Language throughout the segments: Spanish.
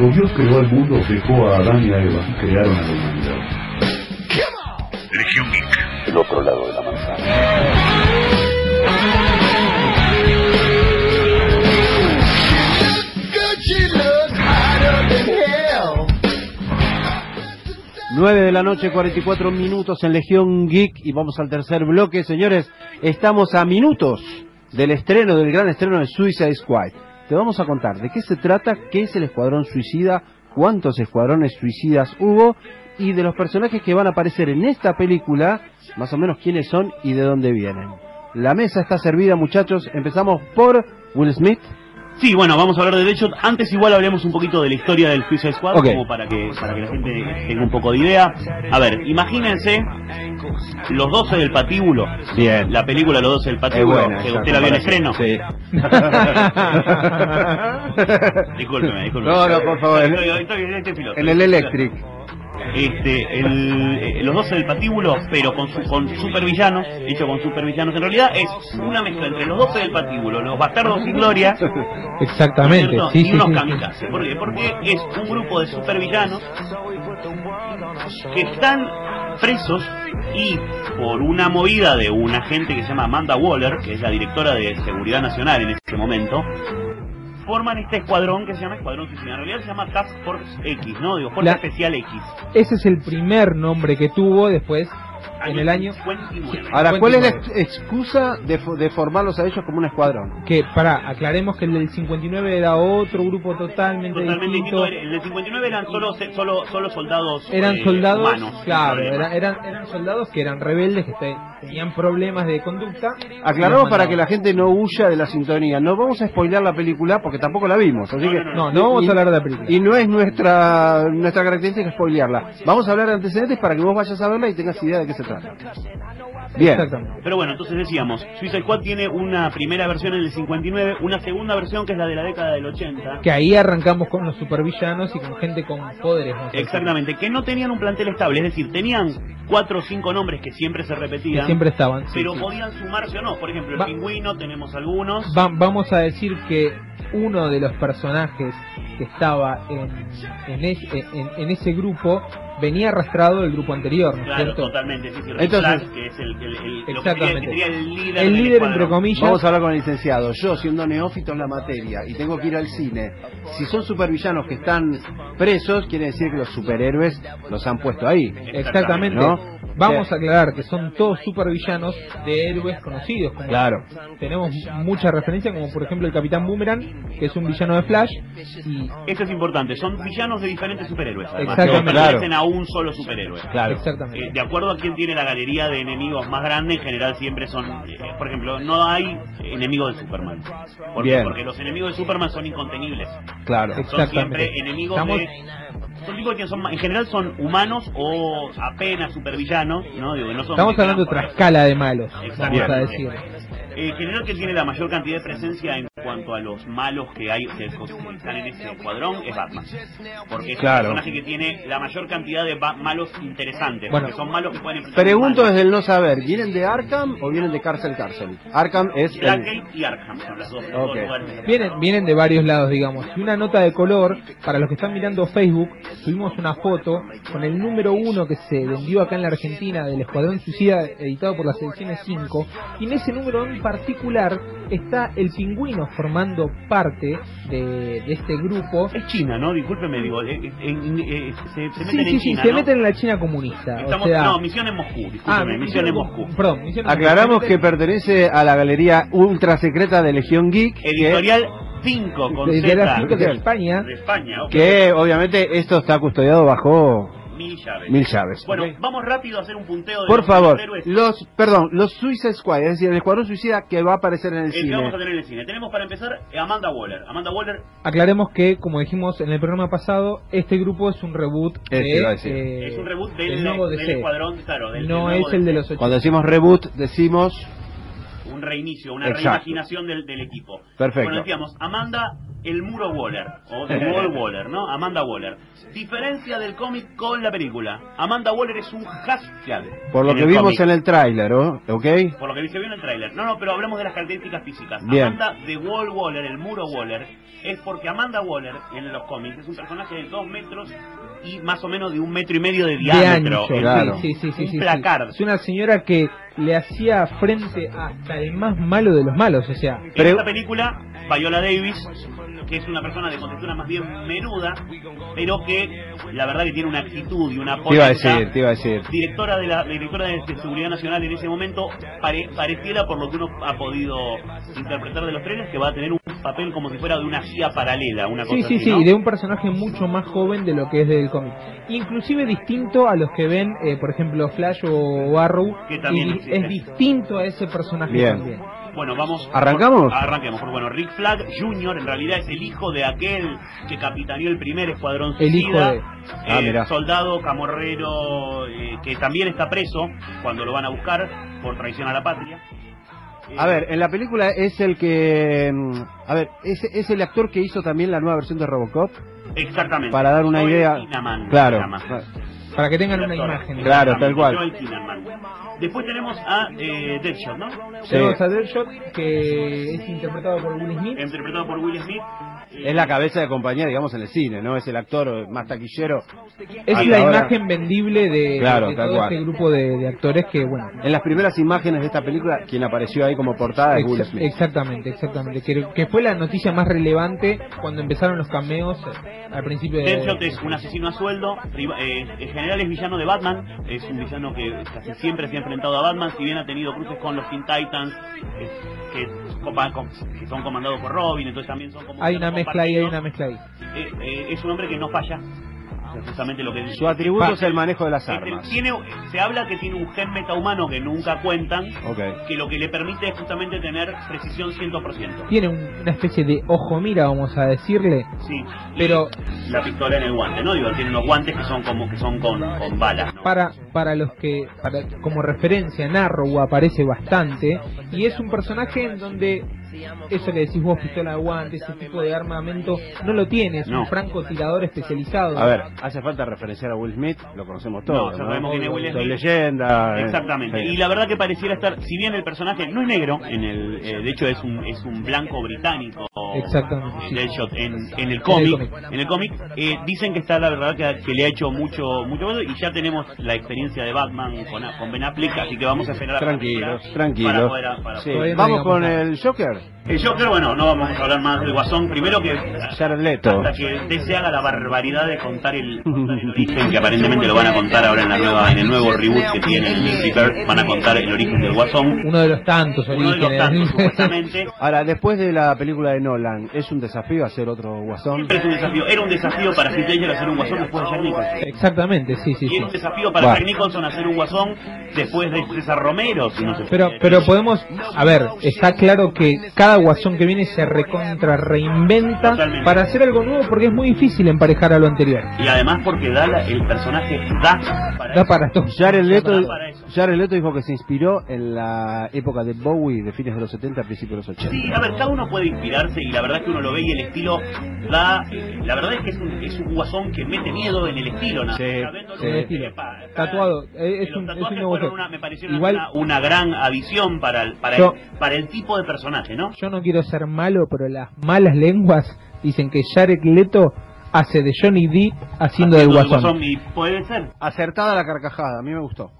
Cuando Dios creó al mundo, dejó a Adán y a Eva y crearon a la humanidad. Región Geek. El otro lado de la manzana. Nueve de la noche, 44 minutos en Legión Geek y vamos al tercer bloque. Señores, estamos a minutos del estreno, del gran estreno de Suicide Squad. Te vamos a contar de qué se trata, qué es el Escuadrón Suicida, cuántos escuadrones suicidas hubo y de los personajes que van a aparecer en esta película, más o menos quiénes son y de dónde vienen. La mesa está servida, muchachos. Empezamos por Will Smith. Sí, bueno, vamos a hablar de Deadshot. Antes igual hablemos un poquito de la historia del Suicide Squad, como para que, para que la gente tenga un poco de idea. A ver, imagínense Los 12 del patíbulo. Bien. La película Los 12 del patíbulo, buena que usted la vio en estreno. Sí. Discúlpeme, discúlpeme. No, no, por favor. Estoy- estoy- estoy- estoy filoso. En el Electric. Este, el, eh, los 12 del patíbulo, pero con, su, con supervillanos, hecho con supervillanos. En realidad es una mezcla entre los 12 del patíbulo, los bastardos sin gloria, Exactamente, y sí, unos sí. Porque es un grupo de supervillanos que están presos y por una movida de una gente que se llama Amanda Waller, que es la directora de Seguridad Nacional en ese momento, forman este escuadrón que se llama Escuadrón Suicida. En realidad se llama Task Force X, ¿no? Digo, Fuerza La- Especial X. Ese es el primer nombre que tuvo después, en el año... 59. Ahora, ¿cuál es la 59. ex- excusa de, fo- de formarlos a ellos como un escuadrón? Que, para, aclaremos que el del 59 era otro grupo totalmente, Totalmente distinto. el 59 eran solo, solo, solo soldados Eran eh, soldados, humanos, claro, era- eran, eran soldados que eran rebeldes, que tenían problemas de conducta. Aclaramos para que la gente no huya de la sintonía. No vamos a spoilear la película porque tampoco la vimos. Así No, que, no, No, no vamos y- a hablar de la película. Y no es nuestra nuestra característica spoilearla. Vamos a hablar de antecedentes para que vos vayas a verla y tengas idea de qué se trata. Bien. Exactamente. Pero bueno, entonces decíamos, Suicide Squad tiene una primera versión en el 59, una segunda versión que es la de la década del 80. Que ahí arrancamos con los supervillanos y con gente con poderes. ¿no? Exactamente, que no tenían un plantel estable, es decir, tenían cuatro o cinco nombres que siempre se Que repetían, siempre estaban. sí, pero sí. podían sumarse o no. Por ejemplo, el Va- pingüino tenemos algunos. Va- vamos a decir que uno de los personajes que estaba en, en, es- en- en ese grupo venía arrastrado del grupo anterior, ¿no es Claro, cierto? totalmente, sí, sí, Entonces- que es el, el, el- lo que sería- Exactamente. que sería el líder, El líder, entre comillas, Vamos a hablar con el licenciado. Yo, siendo neófito en la materia y tengo que ir al cine, si son supervillanos que están presos, quiere decir que los superhéroes los han puesto ahí. Exactamente. ¿No? Vamos a aclarar que son todos supervillanos de héroes conocidos. como Claro. Tenemos mucha referencia, como por ejemplo el Capitán Boomerang, que es un villano de Flash. Y Eso es importante, son villanos de diferentes superhéroes. Además, Exactamente. no pertenecen a un solo superhéroe. Claro. exactamente. Eh, de acuerdo a quién tiene la galería de enemigos más grande, en general siempre son, eh, por ejemplo, no hay enemigos de Superman. ¿Por qué? Bien. Porque los enemigos de Superman son incontenibles. Claro. Son Exactamente. siempre enemigos Estamos- de... Que son, en general son humanos o apenas supervillanos, ¿no? Digo, no son Estamos hablando de otra escala de malos, vamos a decir. Eh, en general que tiene la mayor cantidad de presencia en cuanto a los malos que hay que están en ese escuadrón es Batman. Porque es Claro. el personaje que tiene la mayor cantidad de ba- malos interesantes. Bueno. porque son malos que pueden Pregunto desde el no saber, ¿vienen de Arkham o vienen de Cárcel Cárcel? Arkham es el... Y Arkham son las dos, los dos Ok. lugares. Vienen, vienen de varios lados, digamos. Y una nota de color, para los que están mirando Facebook, subimos una foto con el número uno que se vendió acá en la Argentina del Escuadrón Suicida, editado por las ediciones 5. Y en ese número en particular está el pingüino formando parte de, de este grupo. Es China, ¿no? Discúlpeme, digo, eh, eh, en- eh, se, se Sí, meten sí, en sí, China, se ¿no? meten en la China comunista. Estamos, o sea, no, misión en Moscú, ah, discúlpeme, misión en Moscú. Perdón, misión en Aclaramos Moscú. que pertenece a la galería ultra secreta de Legión Geek, que, Editorial 5 con de, de Z. las cinco de España. De España, ok. que obviamente esto está custodiado bajo mil llaves. Mil llaves. Bueno, vamos rápido a hacer un punteo de Por los, favor, los héroes los, perdón, los Suicide Squad, es decir, el Escuadrón Suicida que va a aparecer en el que cine. vamos a tener en el cine. Tenemos para empezar Amanda Waller. Amanda Waller Aclaremos que, como dijimos en el programa pasado, este grupo es un reboot Este de, iba a decir. eh, es un reboot del, del nuevo del DC. escuadrón, claro, del, no del es el de los 80. Cuando decimos reboot, decimos un reinicio, una Exacto. reimaginación del, del equipo. Perfecto. Bueno, decíamos, Amanda el muro Waller, o The Wall Waller, ¿no? Amanda Waller. Diferencia del cómic con la película. Amanda Waller es un hashtag. por lo que vimos cómic. en el tráiler, ¿oh? ¿ok? Por lo que se vio en el tráiler. No, no, pero hablamos de las características físicas. Bien. Amanda The Wall Waller, el muro Waller, es porque Amanda Waller en los cómics es un personaje de dos metros y más o menos de un metro y medio de de diámetro. ancho, Es Claro. sí, sí, sí, un sí, sí. placard. Es una señora que le hacía frente hasta el más malo de los malos, o sea, En Pero- esta película, Viola Davis, que es una persona de contextura más bien menuda, pero que la verdad que tiene una actitud y una Te iba a política decir, te iba a decir. directora de la directora de, de seguridad nacional en ese momento pare- pareciera por lo que uno ha podido interpretar de los trailers que va a tener un papel como si fuera de una CIA paralela una cosa sí, sí, así, sí, de un personaje mucho más joven de lo que es del cómic. Inclusive distinto a los que ven, eh, por ejemplo, Flash o Arrow, Que también y es distinto a ese personaje Bien. también. Bueno vamos ¿Arrancamos? arranquemos porque bueno Rick Flag Jr. en realidad es el hijo de aquel que capitaneó el primer escuadrón El hijo suicida, de- Ah, eh, soldado camorrero eh, que también está preso cuando lo van a buscar por traición a la patria Eh, A ver, en la película es el que... mm, A ver, es, es el actor que hizo también la nueva versión de Robocop. exactamente Para dar una Joel idea... Claro. Para que tengan una imagen. Claro, tal cual. Joel. Después tenemos a eh, Deadshot, ¿no? Sí. Tenemos a Deadshot, que es interpretado por Will Smith. Interpretado por Will Smith. Es la cabeza de compañía, digamos, en el cine, ¿no? Es el actor más taquillero. Es la ahora- imagen vendible de, Claro, de tal todo cual. este grupo de, de actores que, bueno, En las primeras imágenes de esta película, quien apareció ahí como portada es Will Smith. Exactamente, exactamente. Que, que fue la noticia más relevante cuando empezaron los cameos eh, al principio de... Deadshot es un asesino a sueldo, eh, en general es villano de Batman, es un villano que casi siempre se ha enfrentado a Batman, si bien ha tenido cruces con los Teen Titans, eh, que, son comandados por Robin, entonces también son como... Hay una mezcla ahí, hay una mezcla ahí. Eh, eh, es un hombre que no falla, es justamente lo que Su atributo es el manejo de las Este, armas. tiene, se habla que tiene un gen metahumano que nunca cuentan, que lo que le permite es justamente tener precisión 100%. Tiene un- una especie de ojo mira, vamos a decirle, Sí. Y pero la pistola en el guante, ¿no? Digo, tiene unos guantes que son como que son con, con balas. Para para los que para, como referencia Narrow aparece bastante y es un personaje en donde eso que decís vos pistola de guante ese tipo de armamento no lo tiene es No. un francotirador especializado A ver, hace falta referenciar a Will Smith, lo conocemos todos. No, sabemos quién es Will Smith. leyenda. eh, Exactamente. sí. Y la verdad que pareciera estar, si bien el personaje no es negro, en el, eh, de hecho es un es un blanco británico. Exactamente, eh, sí. Deadshot en, en el cómic, en el cómic, eh, dicen que está la verdad que, que le ha hecho mucho mucho bueno y ya tenemos la experiencia de Batman con, con Ben Affleck, así que vamos a esperar a la Tranquilos, película tranquilos. para poder- para poder- Vamos con nada. el Joker. El Joker, bueno, no vamos a hablar más del Guasón. Primero que Jared Leto. hasta que DC haga la barbaridad de contar el, contar el origen, que aparentemente lo van a contar ahora en la nueva, en el nuevo reboot que tiene el Lucifer, van a contar el origen del Guasón. uno de los tantos Uno de los orígenes tantos, supuestamente. Ahora, después de la película de Nolan, ¿es un desafío hacer otro Guasón? Siempre es un desafío. Era un desafío para Heath Ledger hacer un Guasón después de Jack Nicholson. exactamente sí sí Y sí era un desafío para. Jack Nicholson hacer un Guasón después de César Romero, si no se Pero, podemos, a ver, está claro que cada guasón que viene se recontra reinventa Totalmente. para hacer algo nuevo porque es muy difícil emparejar a lo anterior. Y además porque da la- el personaje da para Da para todo. Jared Leto, Da para eso. Jared Leto dijo que se inspiró en la época de Bowie, de fines de los 70, principios de los 80. Sí, a ver, cada uno puede inspirarse y la verdad es que uno lo ve y el estilo da. la verdad es que es un, es un guasón que mete miedo en el estilo, ¿no? Sí, sí. Estilo. pa- Tatuado, eh, es los un- es un fueron una, me parecieron Igual- una, una gran adición para el, para, Yo- el, para el tipo de personaje, ¿no? Yo no quiero ser malo, pero las malas lenguas dicen que Jared Leto hace de Johnny D haciendo del Haciendo guasón. y puede ser. Acertada la carcajada, a mí me gustó.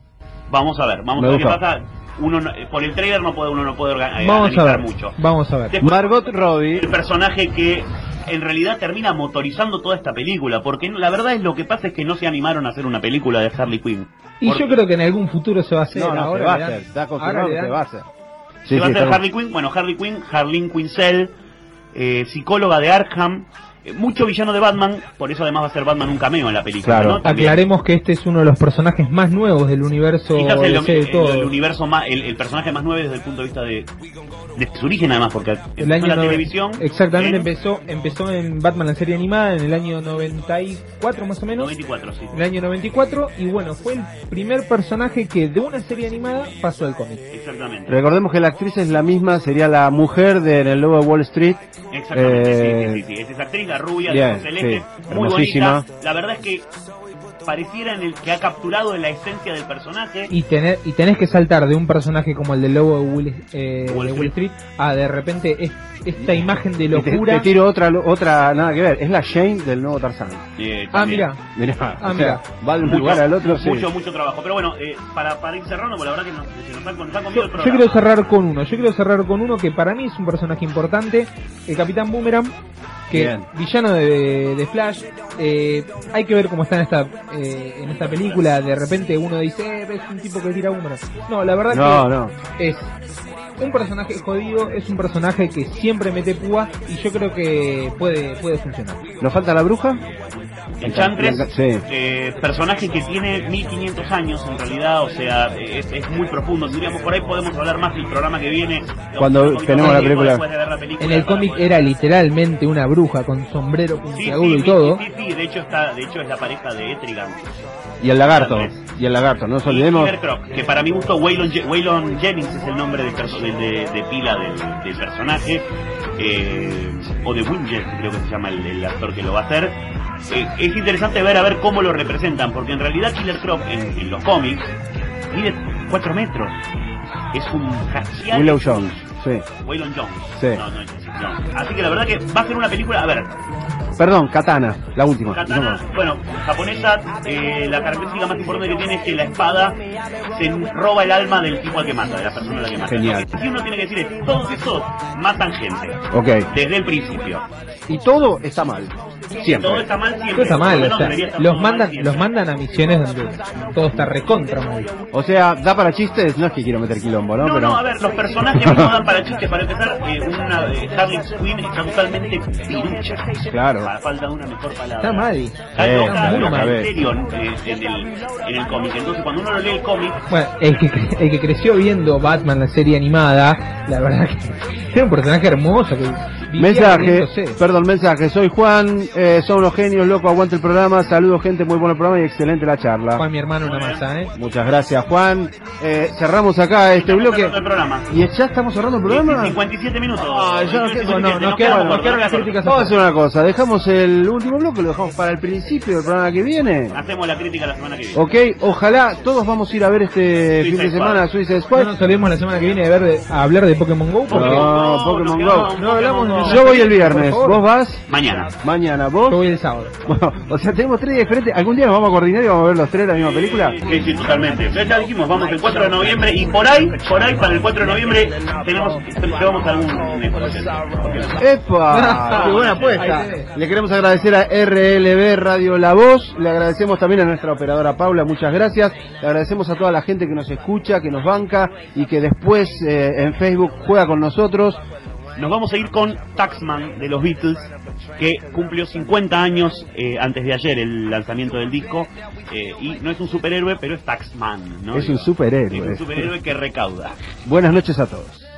Vamos a ver, vamos Me a ver qué gustó. pasa. Uno no- por el trailer no puede, uno no puede orga- eh, Vamos a analizar ver, mucho. vamos a ver. Después- Margot Robbie, el personaje que en realidad termina motorizando toda esta película, porque la verdad es lo que pasa es que no se animaron a hacer una película de Harley Quinn. Y Porque yo creo que en algún futuro se va a hacer. no, no, ahora se va a hacer, está ahora confirmado le que se va a hacer. se va a hacer estamos- Harley Quinn, bueno, Harley Quinn, Harleen Quinzel, eh, psicóloga de Arkham, mucho villano de Batman, por eso además va a ser Batman un cameo en la película. Claro. ¿no? También. Aclaremos que este es uno de los personajes más nuevos del universo Quizás el, DC de el- todo. el universo más, el, el personaje más nuevo desde el punto de vista de, de su origen además, porque el año en la televisión. Exactamente, ¿eh? empezó empezó en Batman la serie animada en el año 94 más o menos. 94, sí. En el año 94 y bueno, fue el primer personaje que de una serie animada pasó al cómic. Exactamente. Recordemos que la actriz es la misma, sería la mujer de En el Lobo de Wall Street. Exactamente, Eh, sí, sí, sí, sí. Es esa actriz, la rubia, bien, de sí, muy hermosísima. bonita. La verdad es que pareciera en el que ha capturado la esencia del personaje. Y tener y tenés que saltar de un personaje como el del lobo de Wall, eh, Wall de Wall Street a de repente es- esta imagen de Y te, locura. te tiro otra, otra, nada que ver. Es la Jane del nuevo Tarzán. Eh, Ah, mira. Mirá, Ah, mira. sea, va de un Mucho, lugar al otro. sí. mucho, mucho trabajo. Pero bueno, eh, para, para ir cerrando, porque la verdad que nos, se nos comido Yo, el yo programa. quiero cerrar con uno, yo quiero cerrar con uno que para mí es un personaje importante, el Capitán Boomerang, que Bien. villano de, de Flash, eh, hay que ver cómo está en esta eh, en esta película, de repente uno dice, eh, es un tipo que tira Boomerang. No, la verdad No, que no. es un personaje jodido, es un personaje que siempre mete púa y yo creo que puede puede funcionar. ¿Nos falta la bruja? Enchantress, Blanca- sí. eh, personaje que tiene 1500 años en realidad, o sea, es, es muy profundo. Diríamos, por ahí podemos hablar más del programa que viene. Cuando tenemos la película. después de ver la película En el cómic poder- era literalmente una bruja con sombrero puntiagudo sí, y sí, todo. Sí, sí, de hecho está, de hecho es la pareja de Etrigan. Y el lagarto. Y el lagarto, no nos olvidemos. Croc, que para mi gusto Waylon, Je- Waylon Jennings es el nombre de, perso- de, de- de pila del, del personaje, eh, o de Winger, creo que se llama el, el actor que lo va a hacer. Eh, es interesante ver a ver cómo lo representan, porque en realidad Killer Croc en, en los cómics mide 4 metros. Es un jacial. Willow Jones. Sí. Waylon Jones. Sí. No, no, no. Así que la verdad que va a ser una película, a ver, Perdón, Katana, la última. Katana, bueno, japonesa, eh, la característica más importante que tiene es que la espada se roba el alma del tipo al que mata, de la persona a la que mata. Genial. Sí uno tiene que decir es, todos esos matan gente, Ok. desde el principio. Y todo está mal. Siempre. Todo está mal siempre. Todo está mal, o sea, los mandan, los mandan a misiones donde todo está recontra mal. O sea, da para chistes, no es que quiero meter quilombo, ¿no? No, Pero no, a ver, los personajes no dan para chistes. Para empezar, eh, una de Harley Quinn está totalmente pirucha. Claro. Falta una mejor palabra. Está mal. Está Eh, está loca, mal. en serio en el, en el cómic. Entonces, cuando uno lo lee el cómic, Bueno, el que, el que creció viendo Batman, la serie animada, la verdad que era un personaje hermoso. Que Mensaje, perdón, mensaje. Soy Juan, eh, son unos genios, loco, aguante el programa. Saludos, gente, muy bueno el programa y excelente la charla. Juan, mi hermano, una masa, ¿eh? Muchas gracias, Juan. Eh, cerramos acá este bloque. cerrando el programa. ¿Y ya estamos cerrando el programa? 57 minutos. Ah, ya nos 57, queda- no, quedan las críticas Vamos a hacer una cosa, dejamos el último bloque, lo dejamos para el principio del programa que viene. Hacemos la crítica la semana que viene. Ok, ojalá todos vamos a ir a ver este fin de semana Squad. Suicide No Squad. nos olvidemos la semana que viene de ver de- a hablar de Pokémon GO. porque No, No, Pokémon Go. No hablamos. Yo voy el viernes, vos vas Mañana. mañana, yo vos. voy el sábado. Bueno, o sea, tenemos tres días diferentes. ¿Algún día nos vamos a coordinar y vamos a ver los tres la misma película? Sí, sí, totalmente. Ya, ya dijimos, vamos el 4 de noviembre y por ahí, por ahí para el 4 de noviembre tenemos, llevamos algún ¡Epa! ¡Qué buena apuesta! Le queremos agradecer a RLB Radio La Voz, le agradecemos también a nuestra operadora Paula, muchas gracias. Le agradecemos a toda la gente que nos escucha, que nos banca y que después eh, en Facebook juega con nosotros. Nos vamos a ir con Taxman de los Beatles, que cumplió 50 años eh, antes de ayer el lanzamiento del disco. eh, y no es un superhéroe, pero es Taxman, ¿no? Es un superhéroe. Es un superhéroe que recauda. Buenas noches a todos.